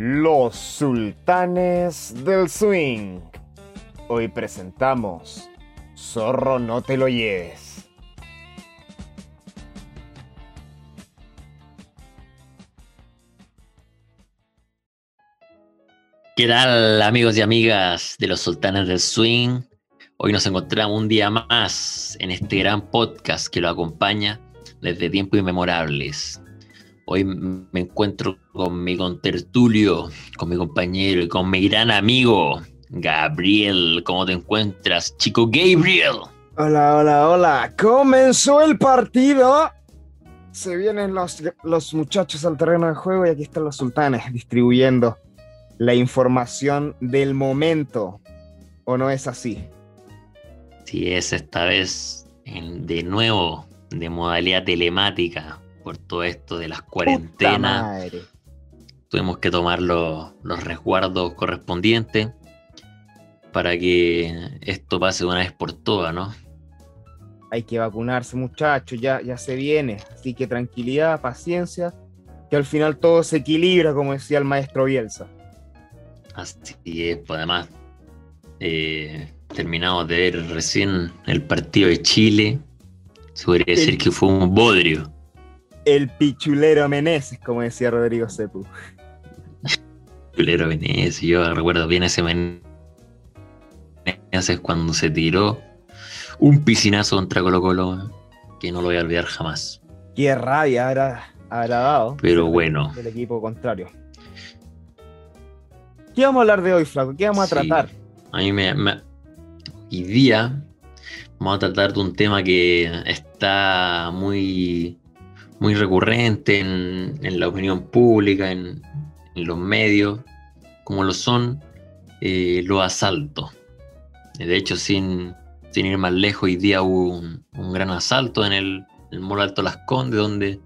Los Sultanes del Swing. Hoy presentamos Zorro no te lo lleves. ¿Qué tal amigos y amigas de los Sultanes del Swing? Hoy nos encontramos un día más en este gran podcast que lo acompaña desde tiempos inmemorables. Hoy me encuentro con mi contertulio, con mi compañero y con mi gran amigo, Gabriel. ¿Cómo te encuentras, chico Gabriel? Hola, hola, hola. Comenzó el partido. Se vienen los, los muchachos al terreno de juego y aquí están los sultanes distribuyendo la información del momento. ¿O no es así? Sí, es esta vez de nuevo de modalidad telemática por todo esto de las cuarentenas. Tuvimos que tomar los, resguardos correspondientes para que esto pase de una vez por todas, ¿no? Hay que vacunarse, muchachos, ya, ya se viene. Así que tranquilidad, paciencia, que al final todo se equilibra, como decía el maestro Bielsa. Así es, pues además, eh, terminamos de ver recién el partido de Chile. Se podría decir que fue un bodrio el pichulero Meneses, como decía Rodrigo Sepu. Pichulero Meneses, yo recuerdo bien ese Meneses cuando se tiró un piscinazo contra Colo Colo que no lo voy a olvidar jamás. Qué rabia habrá, dado. Pero bueno. El equipo contrario. ¿Qué vamos a hablar de hoy, Flaco? ¿Qué vamos a tratar? A mí me, Hoy día vamos a tratar de un tema que está muy muy recurrente en, la opinión pública, en, los medios, como lo son eh, los asaltos. De hecho, sin, ir más lejos, hoy día hubo un, gran asalto en el, el Mall Alto Las Condes, donde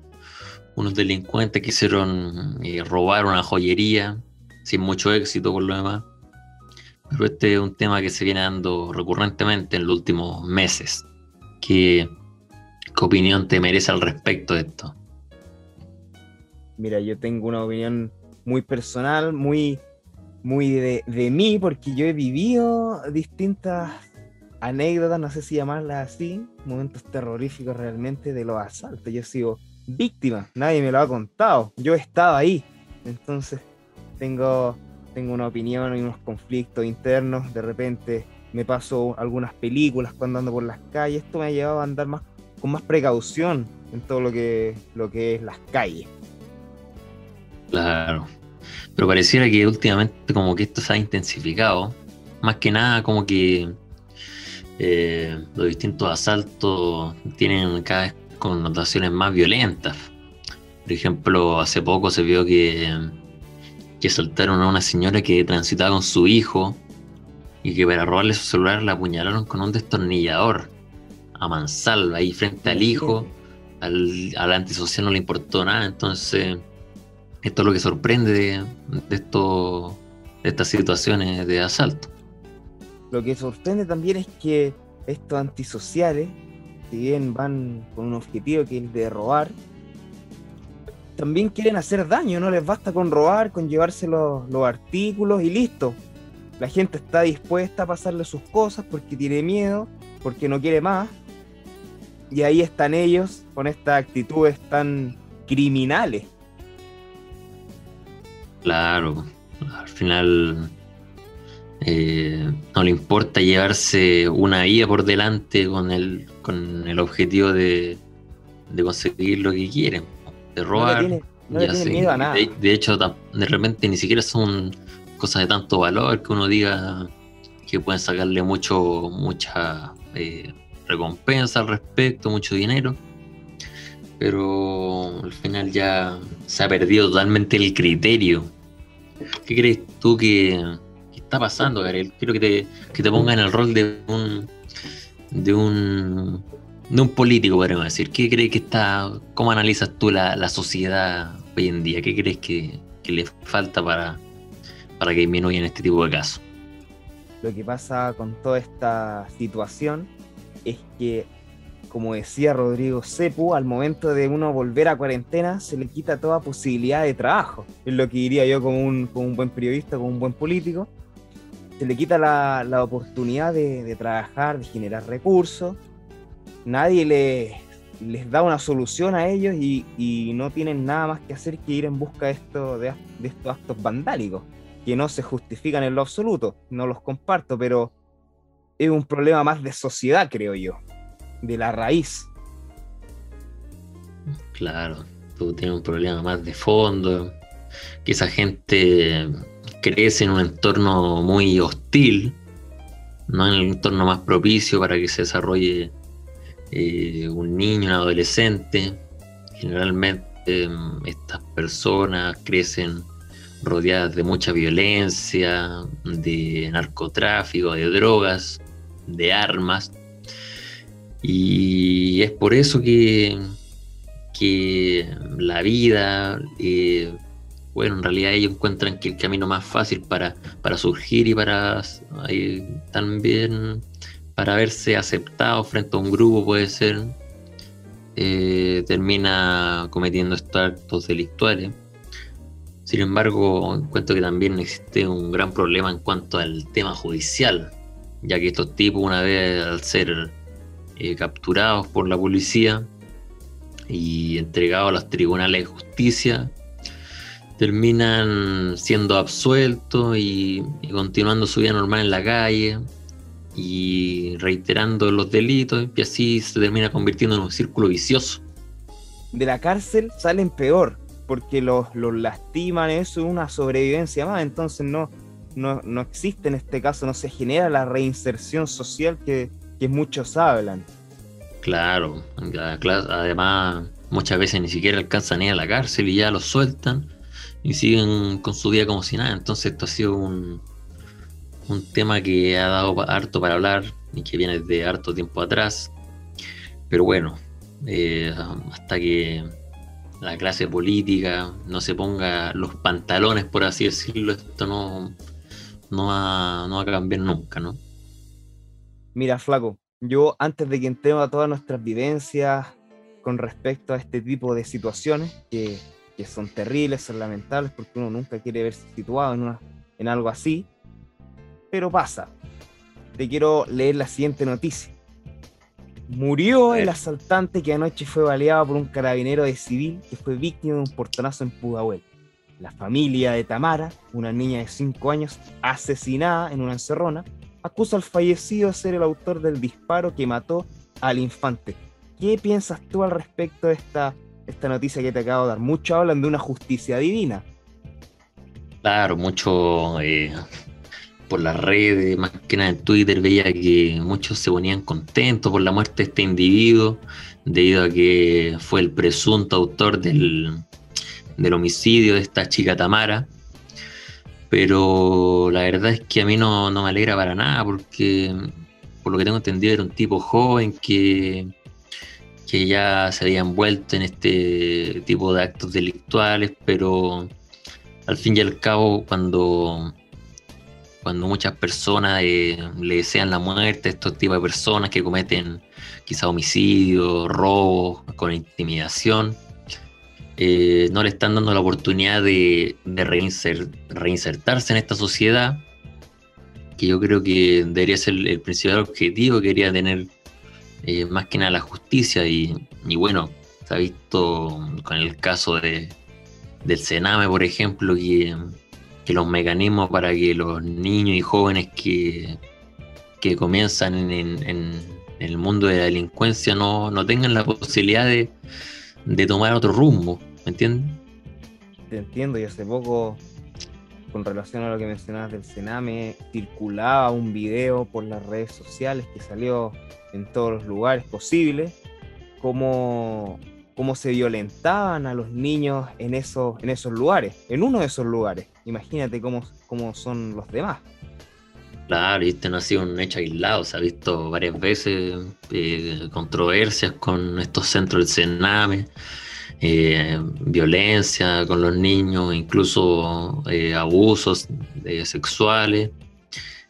unos delincuentes quisieron eh, robar una joyería, sin mucho éxito por lo demás. Pero este es un tema que se viene dando recurrentemente en los últimos meses. Que ¿Qué opinión te merece al respecto de esto? Mira, yo tengo una opinión muy personal, muy, muy de, de mí, porque yo he vivido distintas anécdotas, no sé si llamarlas así, momentos terroríficos realmente de los asaltos. Yo he sido víctima, nadie me lo ha contado, yo he estado ahí. Entonces tengo, tengo una opinión y unos conflictos internos. De repente me paso algunas películas cuando ando por las calles. Esto me ha llevado a andar más con más precaución en todo lo que, lo que es las calles. Claro. Pero pareciera que últimamente como que esto se ha intensificado. Más que nada como que eh, los distintos asaltos tienen cada vez connotaciones más violentas. Por ejemplo, hace poco se vio que, que asaltaron a una señora que transitaba con su hijo y que para robarle su celular la apuñalaron con un destornillador a mansalva ahí frente al hijo, al, al antisocial no le importó nada, entonces esto es lo que sorprende de, esto, de estas situaciones de asalto. Lo que sorprende también es que estos antisociales, si bien van con un objetivo que es de robar, también quieren hacer daño, no les basta con robar, con llevarse los, los artículos y listo. La gente está dispuesta a pasarle sus cosas porque tiene miedo, porque no quiere más, y ahí están ellos con estas actitudes tan criminales. Claro, al final eh, no le importa llevarse una vida por delante con el, con el objetivo de, conseguir lo que quieren, de robar. No le tiene, miedo a nada. De, hecho, de repente ni siquiera son cosas de tanto valor que uno diga que pueden sacarle mucho, mucha eh, recompensa al respecto, mucho dinero, pero al final ya se ha perdido totalmente el criterio. ¿Qué crees tú que, está pasando, Gabriel? Quiero que te, que te ponga en el rol de un de un de un político, podríamos decir. ¿Qué crees que está, cómo analizas tú la, sociedad hoy en día? ¿Qué crees que, que le falta para, para que disminuyan este tipo de casos? Lo que pasa con toda esta situación es que como decía Rodrigo Cepu, al momento de uno volver a cuarentena se le quita toda posibilidad de trabajo. Es lo que diría yo como un, como un buen periodista, como un buen político. Se le quita la, la oportunidad de, de, trabajar, de generar recursos. Nadie le, les da una solución a ellos y, y, no tienen nada más que hacer que ir en busca de, esto, de, de estos actos vandálicos, que no se justifican en lo absoluto. No los comparto, pero es un problema más de sociedad, creo yo de la raíz. Claro, tú tienes un problema más de fondo, que esa gente crece en un entorno muy hostil, no en el entorno más propicio para que se desarrolle eh, un niño, un adolescente. Generalmente em, estas personas crecen rodeadas de mucha violencia, de narcotráfico, de drogas, de armas. Y es por eso que, que la vida, eh, bueno, en realidad ellos encuentran que el camino más fácil para, para surgir y para eh, también para verse aceptado frente a un grupo puede ser, eh, termina cometiendo estos actos delictuales. Sin embargo, encuentro que también existe un gran problema en cuanto al tema judicial, ya que estos tipos una vez al ser eh, capturados por la policía y entregados a los tribunales de justicia, terminan siendo absueltos y, continuando su vida normal en la calle y reiterando los delitos y así se termina convirtiendo en un círculo vicioso. De la cárcel salen peor porque los, los lastiman, eso es una sobrevivencia más, entonces no, no, no existe en este caso, no se genera la reinserción social que, que muchos hablan. Claro, además muchas veces ni siquiera alcanzan a ir a la cárcel y ya los sueltan y siguen con su vida como si nada. Entonces esto ha sido un, un tema que ha dado harto para hablar y que viene de harto tiempo atrás. Pero bueno, eh, hasta que la clase política no se ponga los pantalones, por así decirlo, esto no, no, va, no va a cambiar nunca, ¿no? Mira, flaco, yo antes de que entremos a todas nuestras vivencias con respecto a este tipo de situaciones que, que son terribles, son lamentables, porque uno nunca quiere verse situado en, una, en algo así, pero pasa. Te quiero leer la siguiente noticia. Murió el asaltante que anoche fue baleado por un carabinero de civil que fue víctima de un portonazo en Pudahuel. La familia de Tamara, una niña de 5 años asesinada en una encerrona, acusa al fallecido de ser el autor del disparo que mató al infante. ¿Qué piensas tú al respecto de esta, esta noticia que te acabo de dar? Muchos hablan de una justicia divina. Claro, mucho eh, por las redes, más que nada en Twitter, veía que muchos se ponían contentos por la muerte de este individuo, debido a que fue el presunto autor del, del homicidio de esta chica Tamara pero la verdad es que a mí no, me alegra para nada porque por lo que tengo entendido era un tipo joven que, que ya se había envuelto en este tipo de actos delictuales, pero al fin y al cabo cuando, cuando muchas personas eh, le desean la muerte a estos tipos de personas que cometen quizá homicidios, robos, con intimidación, eh, no le están dando la oportunidad de, reinsertarse en esta sociedad, que yo creo que debería ser el, principal objetivo que quería tener eh, más que nada la justicia. Y, bueno, se ha visto con el caso de, del Sename, por ejemplo, que, los mecanismos para que los niños y jóvenes que, que comienzan en, el mundo de la delincuencia no, no tengan la posibilidad de de tomar otro rumbo, ¿me entiendes? Te entiendo, y hace poco, con relación a lo que mencionabas del Sename, circulaba un video por las redes sociales que salió en todos los lugares posibles, cómo, cómo se violentaban a los niños en esos, en esos lugares, en uno de esos lugares. Imagínate cómo, cómo son los demás. Claro, este no ha sido un hecho aislado, se ha visto varias veces eh, controversias con estos centros del Sename, eh, violencia con los niños, incluso eh, abusos sexuales.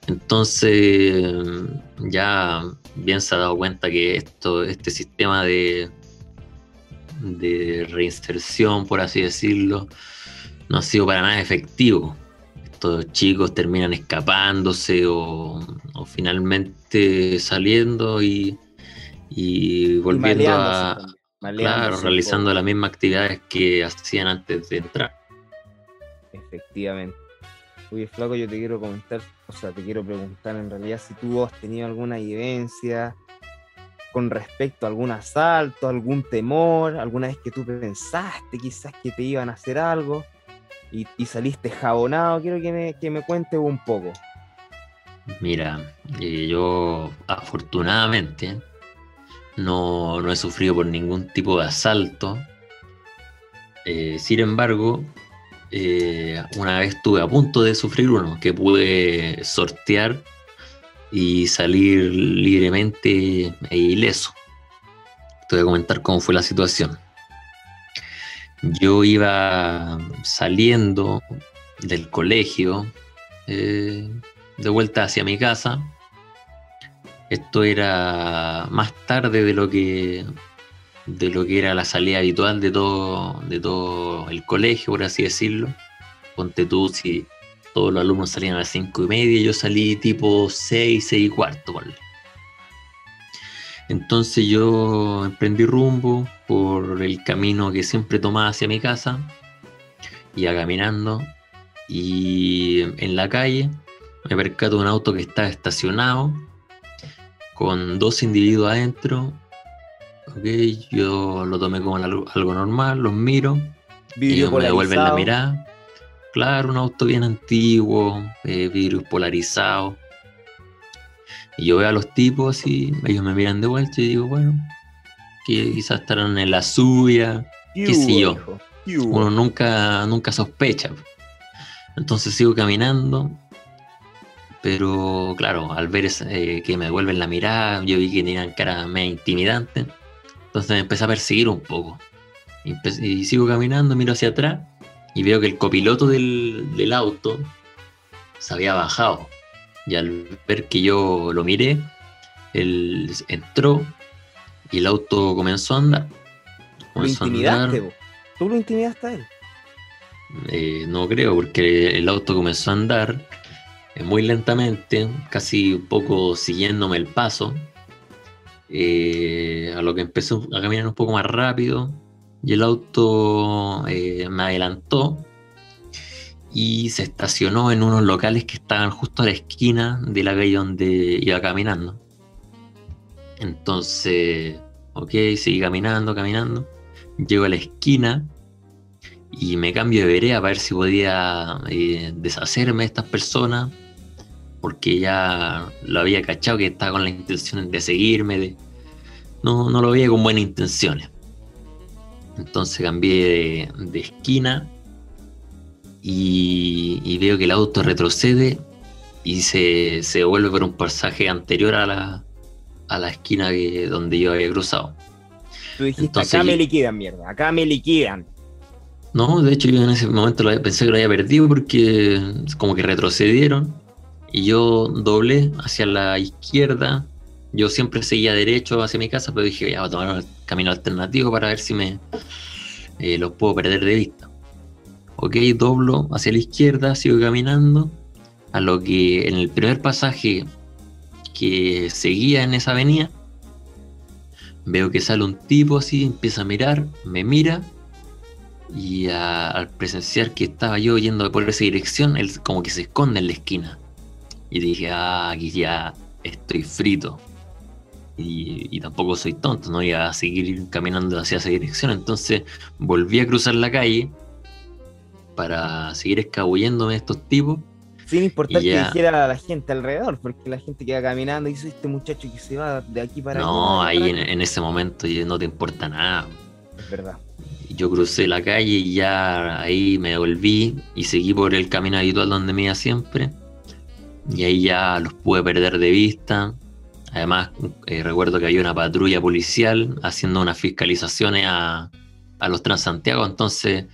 Entonces, ya bien se ha dado cuenta que esto, este sistema de, de reinserción, por así decirlo, no ha sido para nada efectivo. Estos chicos terminan escapándose o, finalmente saliendo y, volviendo a, claro, realizando las mismas actividades que hacían antes de entrar. Efectivamente. Oye, Flaco, yo te quiero comentar, o sea, te quiero preguntar en realidad si tú has tenido alguna evidencia con respecto a algún asalto, algún temor, alguna vez que tú pensaste quizás que te iban a hacer algo y, saliste jabonado. Quiero que me, que me cuentes un poco. Mira, eh, yo afortunadamente no, no, he sufrido por ningún tipo de asalto. Eh, sin embargo, eh, una vez estuve a punto de sufrir uno que pude sortear y salir libremente e ileso. Te voy a comentar cómo fue la situación. Yo iba saliendo del colegio eh, de vuelta hacia mi casa. Esto era más tarde de lo que de lo que era la salida habitual de todo, de todo el colegio, por así decirlo. Ponte tú, si todos los alumnos salían a las cinco y media, yo salí tipo seis, seis y cuarto, ¿vale? Entonces yo emprendí rumbo por el camino que siempre tomaba hacia mi casa, iba caminando y en la calle me percato de un auto que estaba estacionado con dos individuos adentro Ok, yo lo tomé como algo, normal, los miro. y me devuelven la mirada. Claro, un auto bien antiguo, eh, vidrios polarizados. Y yo veo a los tipos y ellos me miran de vuelta y digo, bueno, que quizás estarán en la suya, qué sé yo. Uno nunca, nunca sospecha. Entonces sigo caminando, pero claro, al ver eh, que me devuelven la mirada, yo vi que tenían cara medio intimidante. Entonces me empecé a perseguir un poco. Y, sigo caminando, miro hacia atrás y veo que el copiloto del, auto se había bajado. Y al ver que yo lo miré, él entró y el auto comenzó a andar. ¿Lo intimidaste? ¿Tú lo intimidaste a él? Eh, no creo, porque el auto comenzó a andar eh, muy lentamente, casi un poco siguiéndome el paso. Eh, a lo que empezó a caminar un poco más rápido y el auto me adelantó y se estacionó en unos locales que estaban justo a la esquina de la calle donde iba caminando. Entonces, ok, seguí caminando, caminando. Llego a la esquina y me cambio de vereda para ver si podía eh, deshacerme de estas personas porque ya lo había cachado que estaba con la intención de seguirme, no, no lo veía con buenas intenciones. Entonces cambié de, esquina y, veo que el auto retrocede y se, se vuelve por un pasaje anterior a la, a la esquina donde yo había cruzado. Tú dijiste, acá me liquidan, mierda, acá me liquidan. No, de hecho yo en ese momento pensé que lo había perdido porque como que retrocedieron y yo doblé hacia la izquierda. Yo siempre seguía derecho hacia mi casa, pero dije, ya voy a tomar un camino alternativo para ver si me eh, los puedo perder de vista. Ok, doblo hacia la izquierda, sigo caminando. A lo que en el primer pasaje que seguía en esa avenida, veo que sale un tipo así, empieza a mirar, me mira y al presenciar que estaba yo yendo por esa dirección, él como que se esconde en la esquina. Y dije, ah, aquí ya estoy frito. Y, tampoco soy tonto, no iba a seguir caminando hacia esa dirección. Entonces volví a cruzar la calle para seguir escabulléndome de estos tipos. Sin importar que dijera la gente alrededor, porque la gente queda caminando y dice este muchacho que se va de aquí para allá. No, ahí en, ese momento no te importa nada. Es verdad. Yo crucé la calle y ya ahí me volví y seguí por el camino habitual donde me iba siempre y ahí ya los pude perder de vista. Además, eh, recuerdo que había una patrulla policial haciendo unas fiscalizaciones a, a los Transantiago, entonces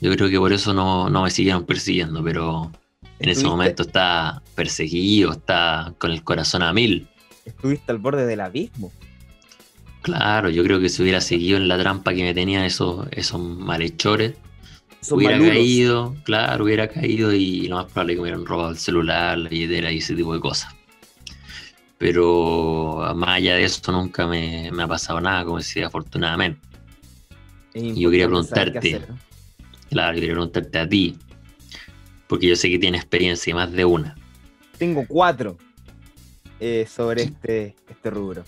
yo creo que por eso no, me siguieron persiguiendo, pero En ese ¿Estuviste- momento está perseguido, está con el corazón a mil. Estuviste al borde del abismo. Claro, yo creo que si hubiera seguido en la trampa que me tenían esos, esos malhechores, Son hubiera maluros. caído, claro, hubiera caído y lo más probable es que me hubieran robado el celular, la billetera y ese tipo de cosas. Pero más allá de eso nunca me, me ha pasado nada, como decía, afortunadamente. Es Y yo quería preguntarte. Claro, yo quería preguntarte a ti, porque yo sé que tienes experiencia y más de una. Tengo cuatro eh, sobre este, este rubro.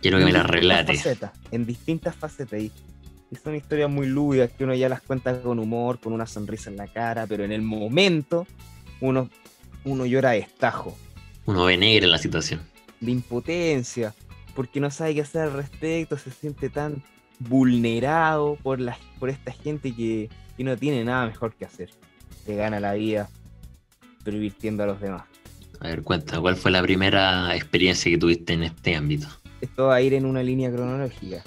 Quiero que me la relates. facetas, en distintas facetas. Y, y son historias muy lúdicas que uno ya las cuenta con humor, con una sonrisa en la cara, pero en el momento uno, uno llora de estajo, Uno ve negra en la situación. de impotencia, porque no sabe qué hacer al respecto, se siente tan vulnerado por, la, por esta gente que, que no tiene nada mejor que hacer. Se gana la vida pervirtiendo a los demás. A ver, cuenta, ¿cuál fue la primera experiencia que tuviste en este ámbito? esto va a ir en una línea cronológica.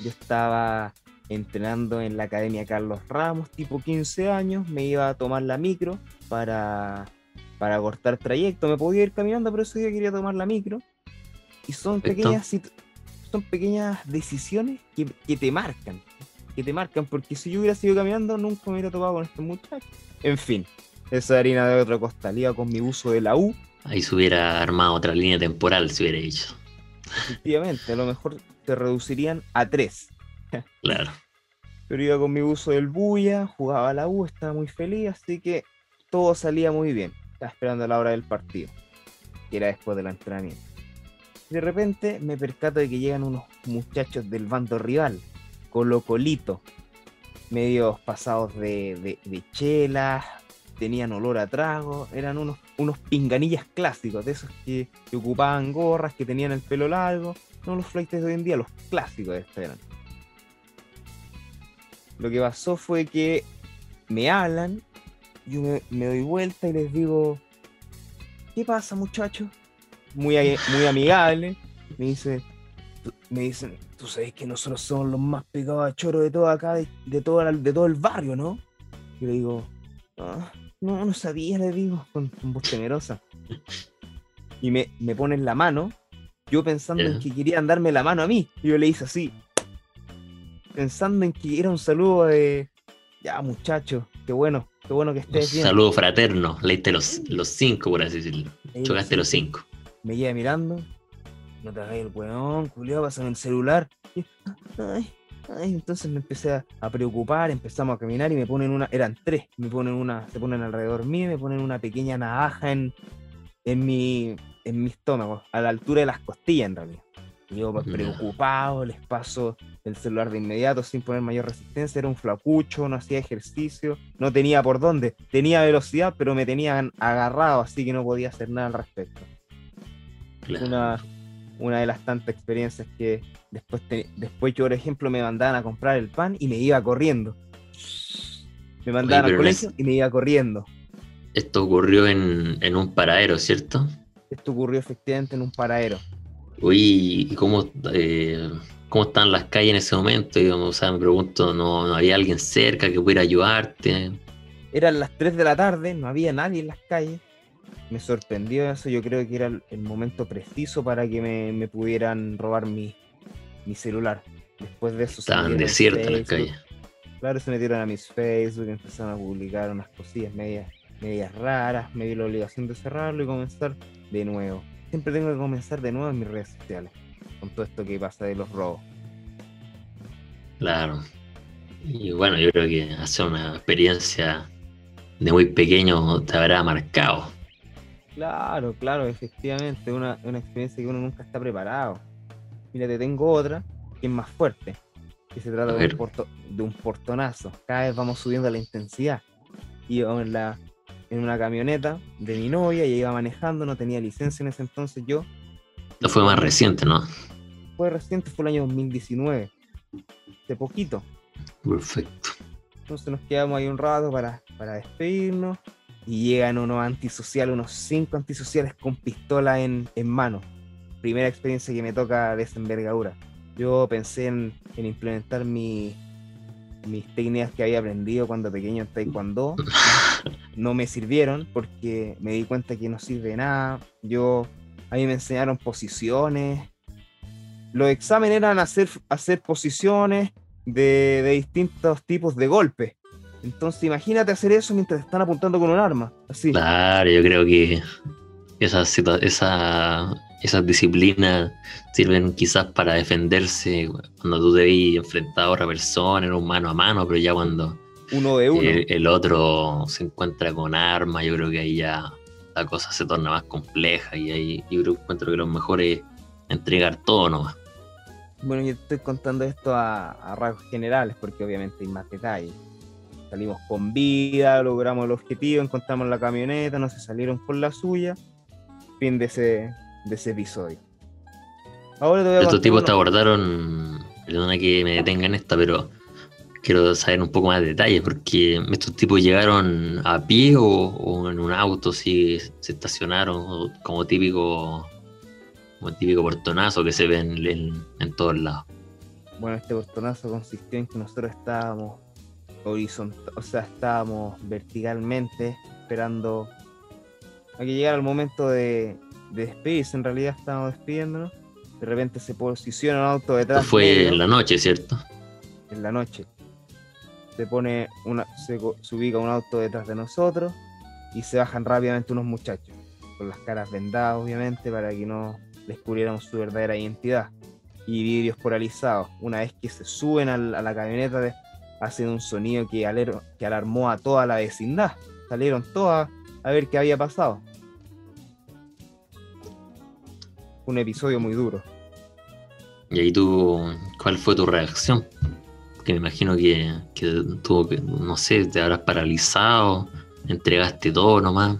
Yo estaba entrenando en la Academia Carlos Ramos, tipo 15 años, me iba a tomar la micro para, para cortar trayecto. Me podía ir caminando, pero ese día quería tomar la micro. Y son Perfecto. pequeñas, son pequeñas decisiones que, que te marcan. Que te marcan, porque si yo hubiera seguido caminando, nunca me hubiera topado con este muchacho. En fin, esa es harina de otro costal. Iba con mi uso de la U, Ahí se hubiera armado otra línea temporal, si hubiera dicho. efectivamente, a lo mejor se reducirían a tres. Claro. pero iba con mi uso del bulla, jugaba a la U, estaba muy feliz, así que todo salía muy bien. Estaba esperando la hora del partido, que era después del entrenamiento. De repente me percato de que llegan unos muchachos del bando rival, Colo Colito, medios pasados de, de, de chelas, tenían olor a trago, eran unos, unos pinganillas clásicos, de esos que, que ocupaban gorras, que tenían el pelo largo, no los flights de hoy en día, los clásicos de estos eran. Lo que pasó fue que me hablan, yo me doy vuelta y les digo, ¿qué pasa muchachos? Muy, muy amigable, me dice, "Tú- me dicen, tú sabes que nosotros somos los más pegados a choro de todo acá, de, de todo, el- de todo el barrio, ¿no? Y le digo, "Ah, no, no sabía, le digo, con, con voz temerosa. Y me, me ponen la mano, yo pensando en que querían darme la mano a mí, y yo le hice así, pensando en que era un saludo de, ya muchacho, qué bueno, qué bueno que Un estés bien. saludo fraterno. Leíste los, los cinco, por así decirlo. Chocaste los cinco. Me quedé mirando, no te hagas el weón, culiao, pásame el celular. Y, ay, ay, entonces me empecé a, a preocupar, empezamos a caminar y me ponen una, eran tres, me ponen una, se ponen alrededor mío y me ponen una pequeña navaja en, en mi, en mi estómago, a la altura de las costillas en realidad. Y yo preocupado, les paso el celular de inmediato sin poner mayor resistencia, era un flacucho, no hacía ejercicio, no tenía por dónde, tenía velocidad, pero me tenían agarrado, así que no podía hacer nada al respecto. Claro. Una, una de las tantas experiencias que después, te- después yo, por ejemplo, me mandaban a comprar el pan y me iba corriendo. Me mandaban al es- colegio y me iba corriendo. Esto ocurrió en, en un paradero, ¿cierto? Esto ocurrió efectivamente en un paradero. Uy, ¿y cómo, eh, cómo están las calles en ese momento? Digamos, o sea, me pregunto, ¿no, no había alguien cerca que pudiera ayudarte? Eran las 3 de la tarde, no había nadie en las calles. Me sorprendió eso, yo creo que era el, momento preciso para que me, me pudieran robar mi, mi celular. Después de eso se Estaban desiertas las calles. Claro, se metieron a mis Facebook, empezaron a publicar unas cosillas medias, medias raras, me vi la obligación de cerrarlo y comenzar de nuevo. Siempre tengo que comenzar de nuevo en mis redes sociales, con todo esto que pasa de los robos. Claro. Y bueno, yo creo que hacer una experiencia de muy pequeño te habrá marcado. Claro, claro, efectivamente, una, una experiencia que uno nunca está preparado. Mira, te tengo otra que es más fuerte, que se trata de un, porto- de un portonazo. Cada vez vamos subiendo la intensidad. Iba en, la, en una camioneta de mi novia, ella iba manejando, no tenía licencia en ese entonces yo. Esto fue más reciente, ¿no? Fue reciente, fue el año 2019, de poquito. Perfecto. Entonces nos quedamos ahí un rato para, para despedirnos y llegan unos antisociales, unos cinco antisociales con pistola en, en mano. Primera experiencia que me toca de esa envergadura. Yo pensé en, en implementar mi- mis técnicas que había aprendido cuando pequeño en Taekwondo. no me sirvieron porque me di cuenta que no sirve de nada. Yo, a mí me enseñaron posiciones. Los exámenes eran hacer, hacer posiciones de, de distintos tipos de golpes. Entonces imagínate hacer eso mientras te están apuntando con un arma. Así. Claro, yo creo que esas, situa- esa, esas disciplinas sirven quizás para defenderse cuando tú te ves enfrentado a otra persona en un mano a mano, pero ya cuando Uno de uno. el, el otro se encuentra con armas, yo creo que ahí ya la cosa se torna más compleja y ahí yo creo, encuentro que lo mejor es entregar todo nomás. Bueno, yo estoy contando esto a, a rasgos generales porque obviamente hay más detalles. Salimos con vida, logramos el objetivo, encontramos la camioneta, no se salieron con la suya. Fin de ese, de ese episodio. Ahora te voy a Estos tipos te abordaron, perdona que me detenga en esta, pero quiero saber un poco más de detalles, porque estos tipos llegaron a pie o, o en un auto, si se estacionaron, como típico, como típico portonazo que se ve en, en- en todos lados. Bueno, este portonazo consistió en que nosotros estábamos horizontal, o sea, estábamos verticalmente esperando a que llegara el momento de, de despedirse. En realidad estábamos despidiéndonos. De repente se posiciona un auto detrás. Esto fue en la noche, ¿cierto? en la noche. Se pone una, se, se ubica un auto detrás de nosotros y se bajan rápidamente unos muchachos, con las caras vendadas, obviamente, para que no descubriéramos su verdadera identidad. Y vidrios polarizados. Una vez que se suben al- a la camioneta, de- hacen un sonido que, aler- que alarmó a toda la vecindad. Salieron todas a ver qué había pasado. Un episodio muy duro. Y ahí tú, ¿cuál fue tu reacción? Que me imagino que, que tuvo que, no sé, te habrás paralizado, entregaste todo nomás.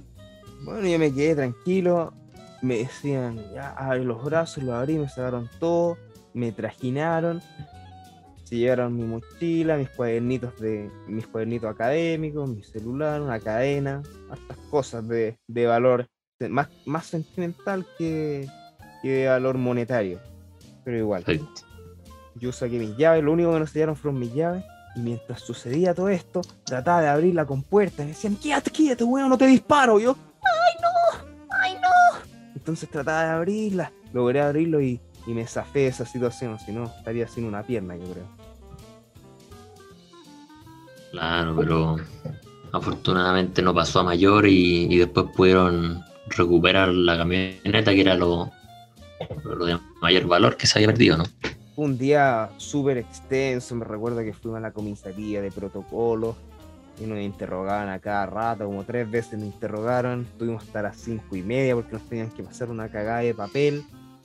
Bueno, yo me quedé tranquilo. Me decían, ya, abre los brazos, los abrí, me sacaron todo, me trajinaron. Se llevaron mi mochila, mis cuadernitos de mis cuadernitos académicos, mi celular, una cadena, hartas cosas de, de valor más, más sentimental que, que de valor monetario. Pero igual, Perfecto. yo saqué mis llaves, lo único que nos sellaron fueron mis llaves. Y mientras sucedía todo esto, trataba de abrir la compuerta. Y me decían, quédate, quédate, weón, no te disparo. Y yo, ¡ay no! ¡ay no! Entonces trataba de abrirla, logré abrirlo y, y me zafé de esa situación. Si no, estaría sin una pierna, yo creo. Claro, pero afortunadamente no pasó a mayor y, después pudieron recuperar la camioneta que era lo, de mayor valor que se había perdido, ¿no? Un día súper extenso. Me recuerdo que fuimos a la comisaría de protocolo y nos interrogaban a cada rato, como tres veces nos interrogaron. Estuvimos hasta las cinco y media porque nos tenían que pasar una cagada de papel.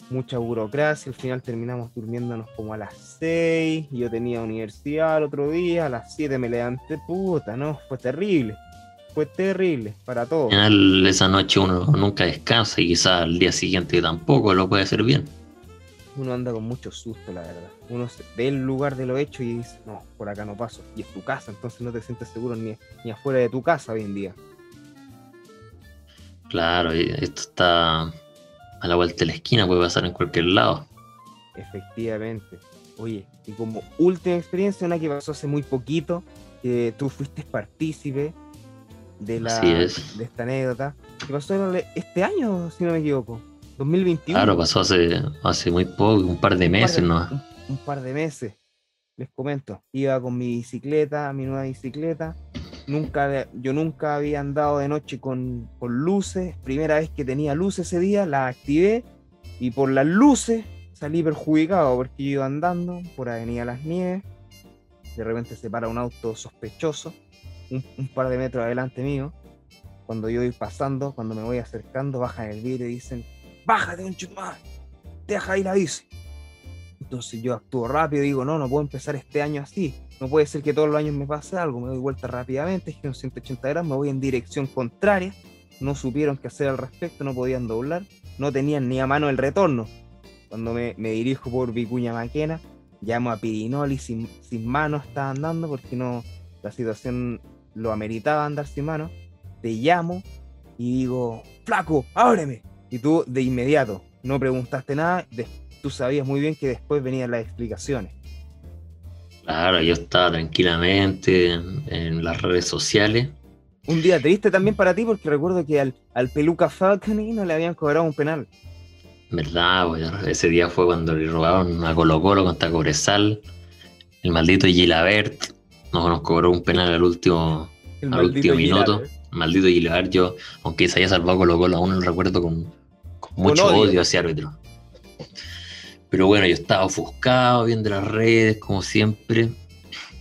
Mucha burocracia, al final terminamos durmiéndonos como a las 6, y yo tenía universidad el otro día, a las 7 me levanté, puta, no, fue terrible, fue terrible para todos. Al final esa noche uno nunca descansa y quizás al día siguiente tampoco lo puede hacer bien. Uno anda con mucho susto, la verdad. Uno se- ve el lugar de lo hecho y dice, no, por acá no paso. Y es tu casa, entonces no te sientes seguro ni, ni afuera de tu casa hoy en día. Claro, esto está a la vuelta de la esquina, puede pasar en cualquier lado. Efectivamente. Oye, y como última experiencia, una que pasó hace muy poquito, que tú fuiste partícipe de, la, es. de esta anécdota, que pasó este año, si no me equivoco, 2021. Claro, pasó hace, hace muy poco, un par de Un par meses, de- ¿no? Un, un par de meses. Les comento. Iba con mi bicicleta, mi nueva bicicleta. Nunca, yo nunca había andado de noche con, con luces. Primera vez que tenía luces ese día, la activé. Y por las luces salí perjudicado porque yo iba andando por Avenida Las Nieves. De repente se para un auto sospechoso, un, par de metros adelante mío. Cuando yo voy pasando, cuando me voy acercando, bajan el vidrio y dicen: Bájate, un chumá, deja ahí la bici. Entonces yo actúo rápido y digo, no, no puedo empezar este año así. No puede ser que todos los años me pase algo. Me doy vuelta rápidamente, giro 180 grados, me voy en dirección contraria. No supieron qué hacer al respecto, no podían doblar. No tenían ni a mano el retorno. Cuando me, me dirijo por Vicuña Maquena, llamo a Pirinoli sin, sin mano, estaba andando porque no, la situación lo ameritaba andar sin mano. Te llamo y digo, flaco, ábreme. Y tú de inmediato, no preguntaste nada, tú sabías muy bien que después venían las explicaciones. Claro, yo estaba tranquilamente en, en las redes sociales Un día triste también para ti porque recuerdo que al, al Peluca Falconi no le habían cobrado un penal. ¿Verdad? Bueno, ese día fue cuando le robaron a Colo Colo contra Cobresal. El maldito Gilabert nos, nos cobró un penal al último, El al último minuto. Gilabert. Maldito Gilabert, yo, aunque se haya salvado Colo Colo, aún lo recuerdo con, con mucho odio. odio. hacia árbitro. Pero bueno, yo estaba ofuscado viendo las redes, como siempre,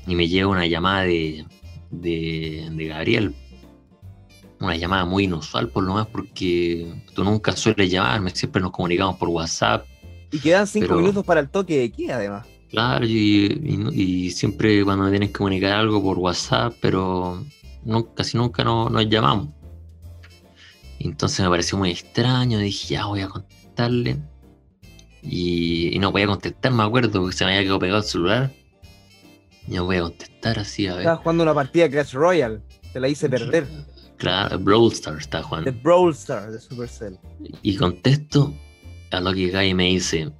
y me llega una llamada de, de, de Gabriel. Una llamada muy inusual, por lo más, porque tú nunca sueles llamarme, siempre nos comunicamos por WhatsApp. Y quedan cinco Pero- minutos para el toque de queda, además. Claro, y, y siempre cuando me tienes que comunicar algo por WhatsApp, pero no, casi nunca no- nos llamamos. Entonces me pareció muy extraño, dije, ya voy a contestarle. Y, y no voy a contestar, me acuerdo, porque se me había quedado pegado el celular. Y no voy a contestar así, a ver. Estaba jugando una partida de Clash Royale. Te la hice perder. Claro, Brawl Stars está jugando. De Brawl de Supercell. Y contesto a lo que Guy me dice,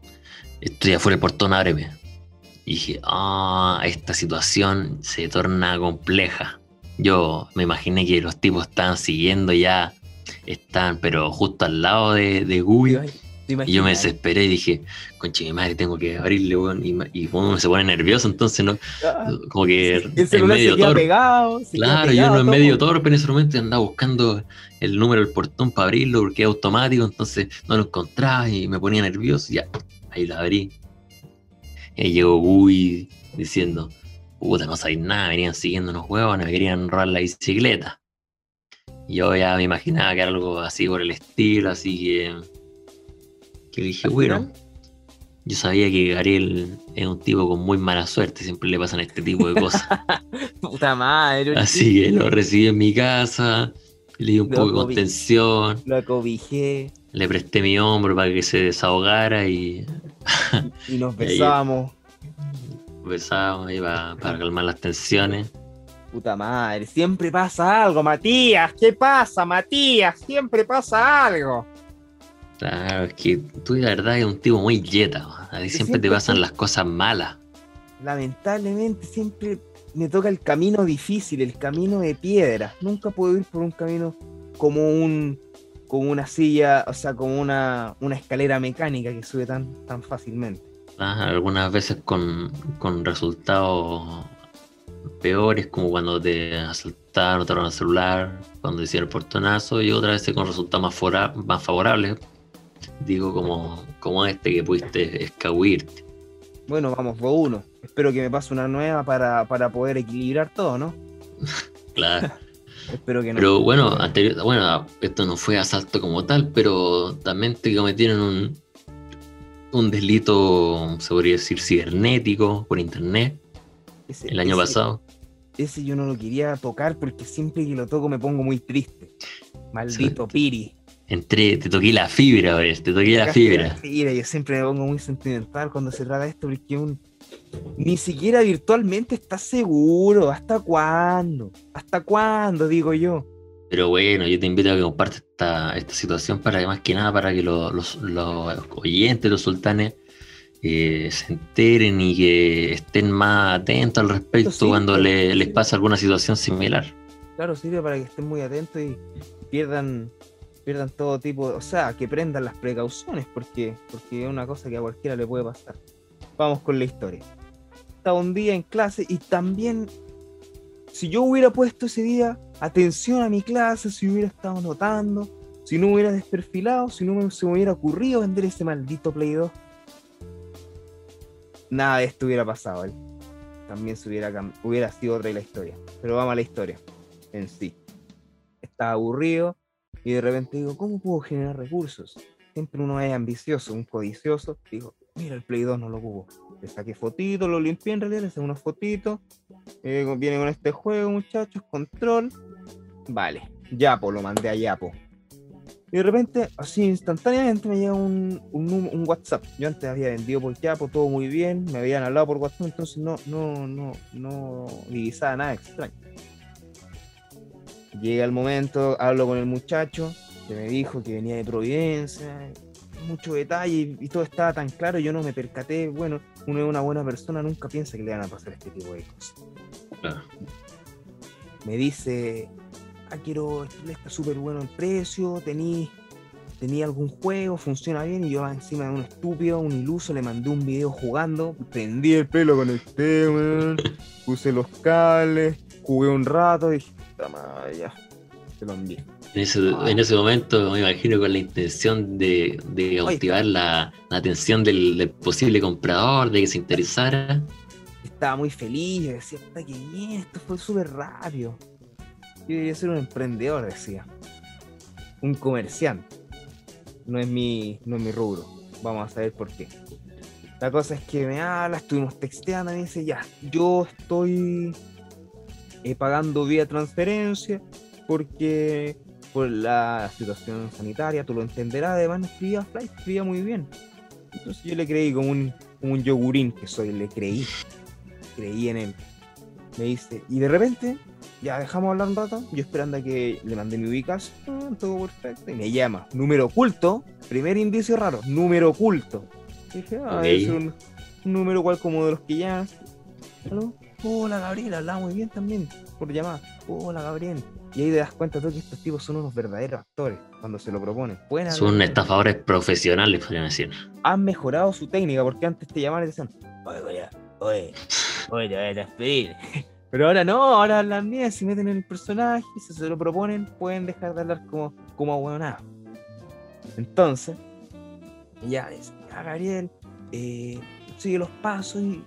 estoy afuera del portón, ábreme. Y dije, ah, esta situación se torna compleja. Yo me imaginé que los tipos estaban siguiendo ya, están, pero justo al lado de, de Guy. ¿Te Y yo me desesperé y dije, conche mi madre, tengo que abrirle, weón. Y, y uno se pone nervioso, entonces no, Ah, como que El celular se medio torpe. pegado. Claro, yo no en medio torpe en ese momento y andaba buscando el número del portón para abrirlo porque es automático, entonces no lo encontraba y me ponía nervioso y ya, ahí lo abrí. Y llegó Gui diciendo, puta, no sabéis nada, venían siguiendo unos huevos, me querían robar la bicicleta. Y yo ya me imaginaba que era algo así por el estilo, así que, que dije, bueno, yo sabía que Gabriel es un tipo con muy mala suerte, siempre le pasan este tipo de cosas. Puta madre. Así que lo recibí en mi casa, le di un Lo poco de contención, Lo acobijé le presté mi hombro para que se desahogara y y nos Y ahí- besábamos. besábamos ahí para, para calmar las tensiones. Puta madre, siempre pasa algo, Matías. ¿Qué pasa, Matías? Siempre pasa algo. Claro, es que tú la verdad es un tipo muy yeta, a ti siempre siempre te pasan las cosas malas. Lamentablemente siempre me toca el camino difícil, el camino de piedra. Nunca puedo ir por un camino como un como una silla, o sea, como una, una escalera mecánica que sube tan, tan fácilmente. Ah, Algunas veces con, con resultados peores, como cuando te asaltaron, te robaron el celular, cuando hicieron el portonazo, y otras veces con resultados más, más favorables. Digo, como, como este que pudiste escabuirte. Bueno, vamos, vos uno. Espero que me pase una nueva para, para poder equilibrar todo, ¿no? Claro. Espero que no. Pero bueno, anterior, bueno, esto no fue asalto como tal, pero también te cometieron un, un delito, se podría decir, cibernético por internet Ese- el año ese- pasado. Ese yo no lo quería tocar porque siempre que lo toco me pongo muy triste. Maldito Piri. Entré, te toqué la fibra, Gabriel, te toqué la fibra. Mira, yo siempre me pongo muy sentimental cuando se trata de esto porque un, ni siquiera virtualmente está seguro. ¿Hasta cuándo? ¿Hasta cuándo? Digo yo. Pero bueno, yo te invito a que compartas esta, esta situación para que más que nada para que lo- los, los oyentes, los sultanes, eh, se enteren y que estén más atentos al respecto Sí, cuando le- les pasa alguna situación similar. Claro, sirve para que estén muy atentos y pierdan, pierdan todo tipo, o sea, que prendan las precauciones porque, porque es una cosa que a cualquiera le puede pasar. Vamos con la historia. Estaba un día en clase y también, si yo hubiera puesto ese día atención a mi clase, si hubiera estado notando, si no hubiera desperfilado, si no se me hubiera ocurrido vender ese maldito Play 2, nada de esto hubiera pasado. ¿eh? También se hubiera, hubiera sido otra la historia. Pero vamos a la historia en sí. Estaba aburrido y de repente digo, ¿cómo puedo generar recursos? Siempre uno es ambicioso, un codicioso. Digo, mira, el Play 2 no lo ocupo. Le saqué fotitos, lo limpié en realidad, le saqué unas fotitos. eh, viene con este juego, muchachos, control. Vale, Yapo, lo mandé a Yapo. Y de repente, así instantáneamente me llega un, un WhatsApp. Yo antes había vendido por Yapo, todo muy bien, me habían hablado por WhatsApp, entonces no, no, no, no divisaba nada extraño. Llega el momento, hablo con el muchacho que me dijo que venía de Providencia, mucho detalle y, todo estaba tan claro, yo no me percaté, bueno, uno es una buena persona, nunca piensa que le van a pasar este tipo de cosas. Me dice, quiero, está súper bueno el precio, tení, tenía algún juego, funciona bien, y yo encima de un estúpido, un iluso, le mandé un video jugando, prendí el pelo, con conecté, weón, puse los cables, jugué un rato y dije, ya, se lo envié. En ese, en ese, momento me imagino con la intención de, de cautivar la, la, atención del, posible comprador, de que se interesara. Estaba muy feliz, decía, que bien, esto fue súper rápido. Yo debería ser un emprendedor, decía. Un comerciante. No es mi, no es mi rubro. Vamos a saber por qué. La cosa es que me habla, estuvimos texteando me dice, ya, yo estoy eh, pagando vía transferencia porque por la situación sanitaria, tú lo entenderás, además no escribía fly, escribía muy bien. Entonces yo le creí como un, un yogurín que soy, le creí, creí en él. Me dice, y de repente, ya dejamos hablar un rato, yo esperando a que le mande mi ubicación, todo perfecto, y me llama, número oculto, primer indicio raro, número oculto. dije, ah, es un, número cual como de los que ya... Hola Gabriel, hablaba muy bien también, por llamar. Hola Gabriel, y ahí te das cuenta tú que estos tipos son unos verdaderos actores cuando se lo proponen. son estafadores profesionales, podrían decir. Han mejorado su técnica porque antes te llamaban y decían, oye, oye, oye, oye, te voy a despedir. Pero ahora no, ahora hablan bien, se meten en el personaje, si se lo proponen, pueden dejar de hablar como, como nada. Entonces, ya, ya Gabriel, eh, sigue los pasos y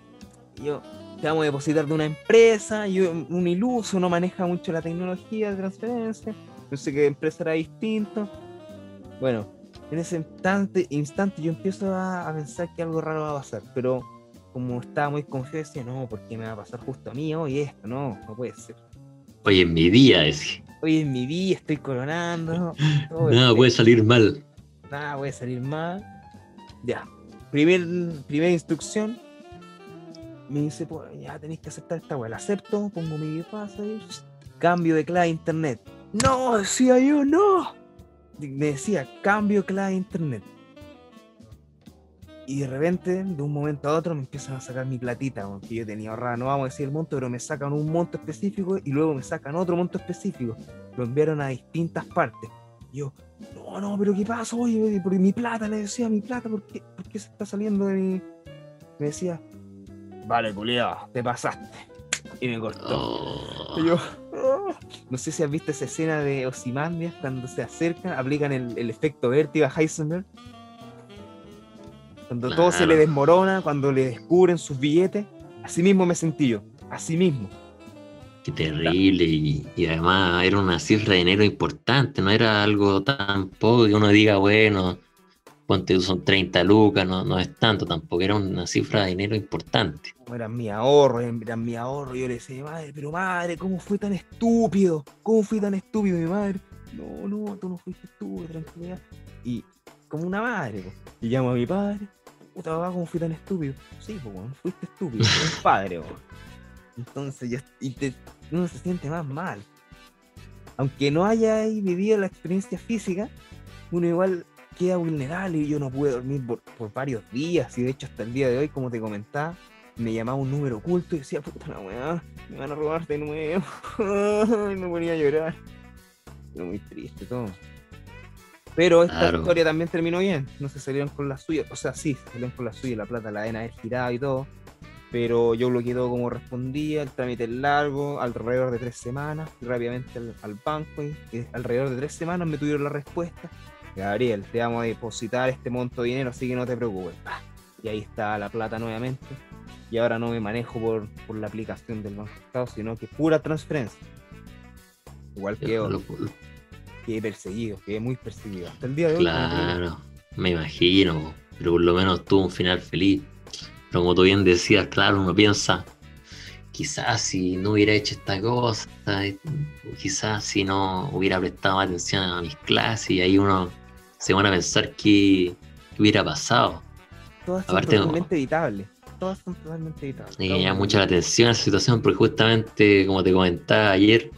yo, te vamos a depositar de una empresa, y un iluso no maneja mucho la tecnología de transferencia, no sé qué empresa era distinto. Bueno, en ese instante, instante yo empiezo a, pensar que algo raro va a pasar, pero como estaba muy confiado, decía, no, porque me va a pasar justo a mí hoy esto, no, no puede ser. Hoy en mi día, es. Hoy en mi día estoy coronando. Nada puede salir mal. Nada puede salir mal. Ya. Primer, primera instrucción, me dice, pues ya tenéis que aceptar esta weá. La acepto, pongo mi y cambio de clave internet. No, decía yo, no. Me decía, cambio clave internet. Y de repente, de un momento a otro, me empiezan a sacar mi platita, que yo tenía ahorrada. No vamos a decir el monto, pero me sacan un monto específico y luego me sacan otro monto específico. Lo enviaron a distintas partes. Y yo, no, no, pero ¿qué pasa? Oye, porque mi plata, le decía, mi plata, ¿por qué, ¿por qué se está saliendo de mi...? Me decía, vale, culiado, te pasaste. Y me cortó. Oh. yo, oh". no sé si has visto esa escena de Osimandias cuando se acercan, aplican el, efecto vértigo a Heisenberg. Cuando todo se le desmorona, cuando le descubren sus billetes. Así mismo me sentí yo, así mismo. Qué terrible, y, y, además era una cifra de dinero importante, no era algo tan poco que uno diga, bueno, ponte son 30 lucas, no, no es tanto tampoco, era una cifra de dinero importante. Era mi ahorro, era mi ahorro. Yo le decía, madre, pero madre, ¿cómo fue tan estúpido? ¿Cómo fui tan estúpido, mi madre? No, no, tú no fuiste estúpido, tranquilidad. Y como una madre, y llamo a mi padre, puta papá, ¿cómo fui tan estúpido? Sí, pues, fuiste estúpido, eres padre, Entonces, ya, y uno se siente más mal. Aunque no haya vivido la experiencia física, uno igual queda vulnerable y yo no pude dormir por, varios días y de hecho hasta el día de hoy, como te comentaba, me llamaba un número oculto y decía, puta la weá, me van a robar de nuevo. me ponía a llorar. Pero muy triste todo. Pero esta historia también terminó bien. No se salieron con la suya. O sea, sí, se salieron con la suya. La plata la deben haber girado y todo. Pero yo bloqueé todo como respondía. El trámite es largo, alrededor de tres semanas. rápidamente al, banco. Y, alrededor de tres semanas me tuvieron la respuesta. Gabriel, te vamos a depositar este monto de dinero, así que no te preocupes. Y ahí está la plata nuevamente. Y ahora no me manejo por, la aplicación del Banco Estado, sino que pura transferencia. Igual que yo. Quedé perseguido, quedé muy perseguido. Hasta el día de hoy. Claro, me imagino, pero por lo menos tuvo un final feliz. Pero como tú bien decías, claro, uno piensa, quizás si no hubiera hecho esta cosa, quizás si no hubiera prestado atención a mis clases, y ahí uno se van a pensar que, hubiera pasado. Todas son totalmente evitables. Todas son totalmente evitables. Me llama mucho la atención esa situación porque justamente, como te comentaba ayer,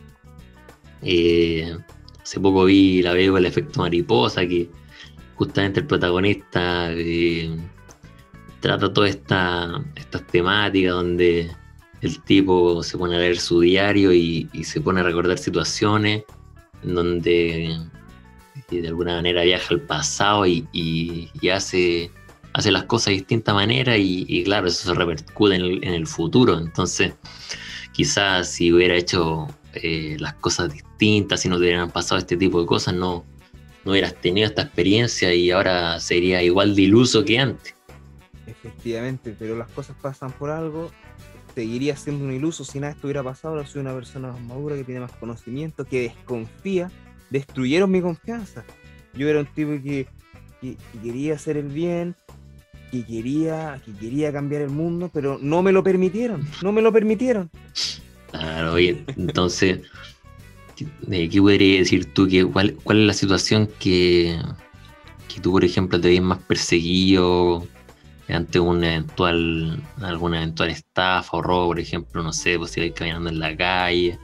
eh, hace poco vi la veo el efecto mariposa, que justamente el protagonista eh, trata todas esta, estas temáticas donde el tipo se pone a leer su diario y, se pone a recordar situaciones en donde de alguna manera viaja al pasado y, hace, hace las cosas de distinta manera y, claro, eso se repercute en el, futuro. Entonces, quizás si hubiera hecho eh, las cosas distintas, si no te hubieran pasado este tipo de cosas, no, no hubieras tenido esta experiencia y ahora sería igual de iluso que antes. Efectivamente, pero las cosas pasan por algo. Seguiría siendo un iluso si nada estuviera pasado. Ahora soy una persona más madura que tiene más conocimiento, que desconfía destruyeron mi confianza. Yo era un tipo que, quería hacer el bien, que quería, que quería cambiar el mundo, pero no me lo permitieron, no me lo permitieron. Claro, oye, entonces, ¿qué, qué podrías decir tú? Que, cuál, ¿Cuál es la situación que, que tú, por ejemplo, te ves más perseguido ante una eventual, alguna eventual estafa o robo, por ejemplo, no sé, pues si vais caminando en la calle?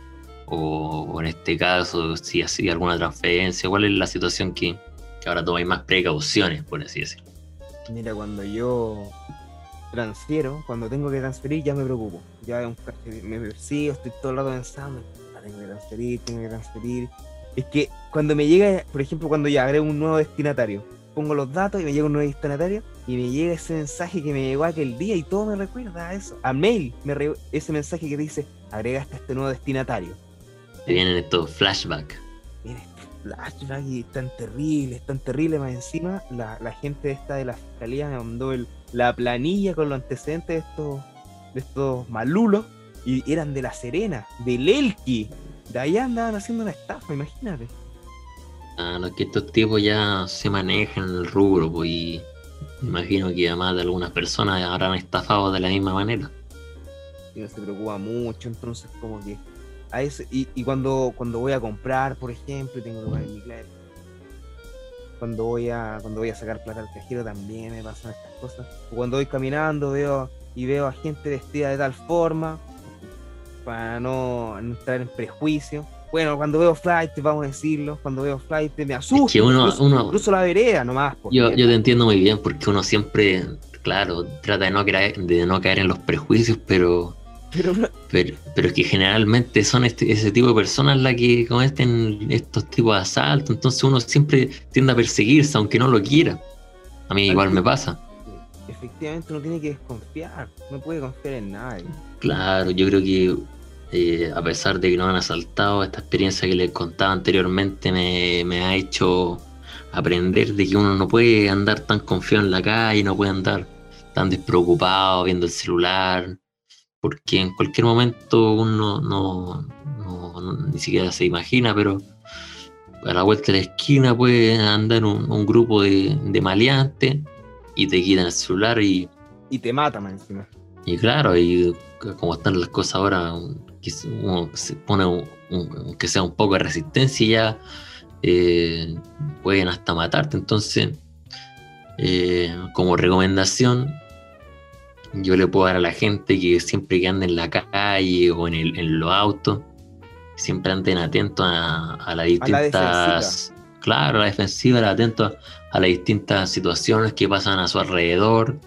o, en este caso, si hacía alguna transferencia, ¿cuál es la situación que, ahora tomáis más precauciones, por así decirlo? Mira, cuando yo transfiero, cuando tengo que transferir, ya me preocupo. Ya me persigo, estoy todo el rato pensando, ah, tengo que transferir, tengo que transferir. Es que cuando me llega, por ejemplo, cuando ya agrego un nuevo destinatario, pongo los datos y me llega un nuevo destinatario y me llega ese mensaje que me llegó aquel día y todo me recuerda a eso. A mail, me ese mensaje que dice, agregaste a este nuevo destinatario. Te vienen estos flashbacks. Vienen y tan terribles, tan terribles. Más encima, la, la gente esta de la fiscalía me mandó el, la planilla con los antecedentes de estos, de estos malulos y eran de La Serena, del Elqui. De allá andaban haciendo una estafa, imagínate. Ah, no, que estos tipos ya se manejan en el rubro, pues, y imagino que además de algunas personas habrán estafado de la misma manera. Y no se preocupa mucho, entonces como que y, cuando, cuando voy a comprar, por ejemplo, tengo que pagar mi clave. Cuando voy a, cuando voy a sacar plata al cajero también me pasan estas cosas. cuando voy caminando veo y veo a gente vestida de tal forma para no, entrar en prejuicio. Bueno, cuando veo flight, vamos a decirlo, cuando veo flight me asusta. incluso, la vereda nomás. Yo, yo te entiendo muy bien porque uno siempre, claro, trata de no, de no caer en los prejuicios, pero pero, pero, es que generalmente son este, ese tipo de personas las que cometen estos tipos de asaltos, entonces uno siempre tiende a perseguirse, aunque no lo quiera. A mí igual me pasa. Efectivamente uno tiene que desconfiar, no puede confiar en nadie. Claro, yo creo que eh, a pesar de que no han asaltado, esta experiencia que les contaba anteriormente me, me ha hecho aprender de que uno no puede andar tan confiado en la calle, no puede andar tan despreocupado viendo el celular, porque en cualquier momento uno no, ni siquiera se imagina, pero a la vuelta de la esquina puede andar un, grupo de, de, maleantes y te quitan el celular y... Y te matan encima. Y claro, y como están las cosas ahora, uno se pone que sea un poco de resistencia y ya eh, pueden hasta matarte. Entonces, eh, como recomendación, yo le puedo dar a la gente que siempre que ande en la calle o en, el, en los autos, siempre anden atentos a, las distintas. claro, a la defensiva, atentos a, las distintas situaciones que pasan a su alrededor,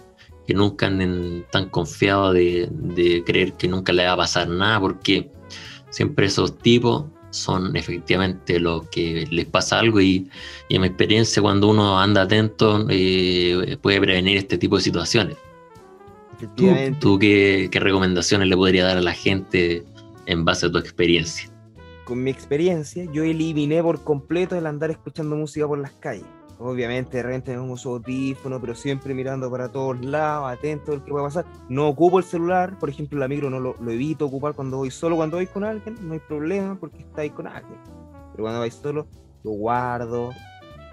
que nunca anden tan confiados de, creer que nunca le va a pasar nada, porque siempre esos tipos son efectivamente los que les pasa algo y, en mi experiencia cuando uno anda atento eh, puede prevenir este tipo de situaciones. ¿Tú, qué, recomendaciones le podría dar a la gente en base a tu experiencia? Con mi experiencia, yo eliminé por completo el andar escuchando música por las calles. Obviamente, de repente me pongo su audífono, pero siempre mirando para todos lados, atento a lo que pueda pasar. No ocupo el celular, por ejemplo, la micro no lo, evito ocupar cuando voy solo. Cuando voy con alguien, no hay problema porque está ahí con alguien. Pero cuando voy solo, lo guardo.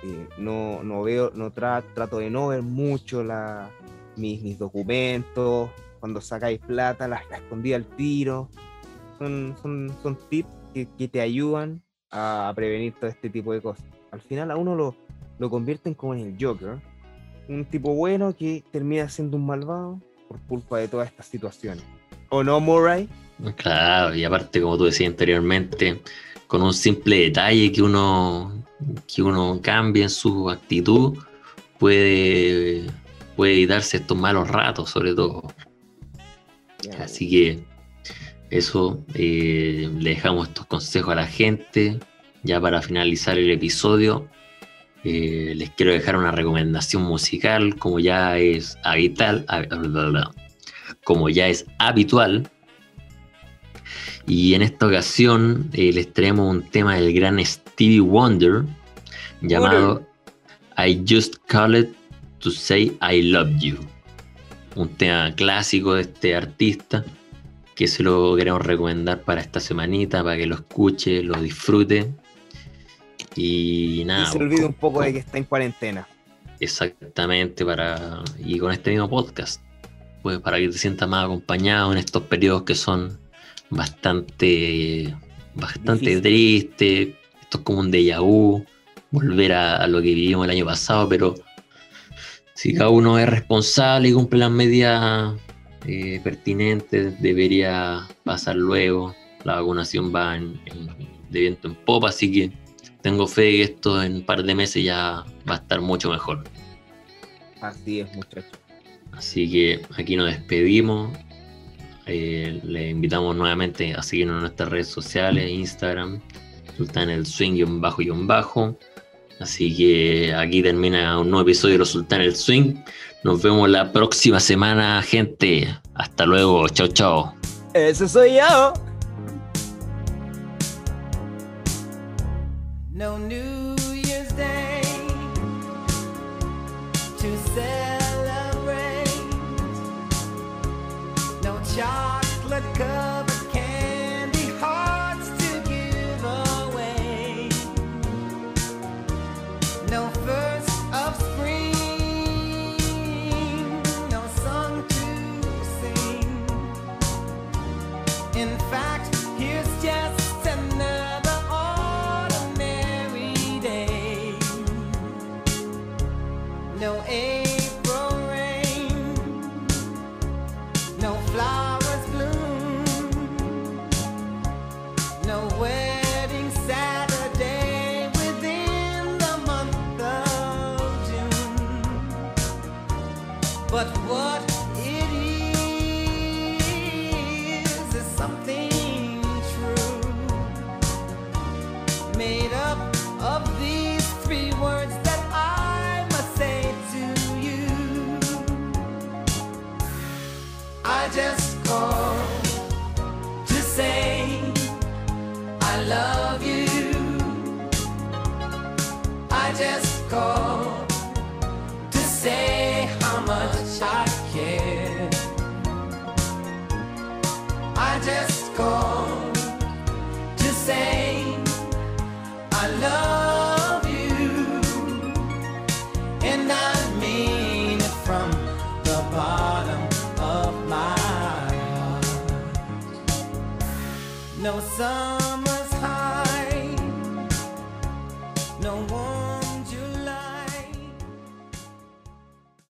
Eh, no, no veo, no trato de no ver mucho la, mis, documentos, cuando sacáis plata, las, escondí al tiro. Son, son, son tips que, te ayudan a prevenir todo este tipo de cosas. Al final a uno lo, lo convierten como en el Joker, un tipo bueno que termina siendo un malvado por culpa de todas estas situaciones. ¿O no, Murray? Claro, y aparte, como tú decías anteriormente, con un simple detalle que uno, que uno cambie en su actitud, puede puede evitarse estos malos ratos, sobre todo. Así que eso, eh, le dejamos estos consejos a la gente. ya para finalizar el episodio, eh, les quiero dejar una recomendación musical, como ya es habitual, como ya es habitual. Y en esta ocasión eh, les traemos un tema del gran Stevie Wonder llamado I Just Called to Say I Love You. Un tema clásico de este artista que se lo queremos recomendar para esta semanita, para que lo escuche, lo disfrute y nada. Y se olvide un poco de que está en cuarentena. Exactamente, para y con este mismo podcast, pues para que te sientas más acompañado en estos periodos que son bastante, bastante tristes. Esto es como un déjà vu, volver a, lo que vivimos el año pasado, pero si cada uno es responsable y cumple las medidas eh, pertinentes, debería pasar luego. La vacunación va de viento en popa, así que tengo fe que esto en un par de meses ya va a estar mucho mejor. Así es, muchachos. Así que aquí nos despedimos. Eh, le invitamos nuevamente a seguirnos en nuestras redes sociales, Instagram, Sultán el Swing y bajo y un bajo. Así que aquí termina un nuevo episodio de Sultán el Swing. Nos vemos la próxima semana, gente. Hasta luego. Chao, chao. Ese soy yo. no New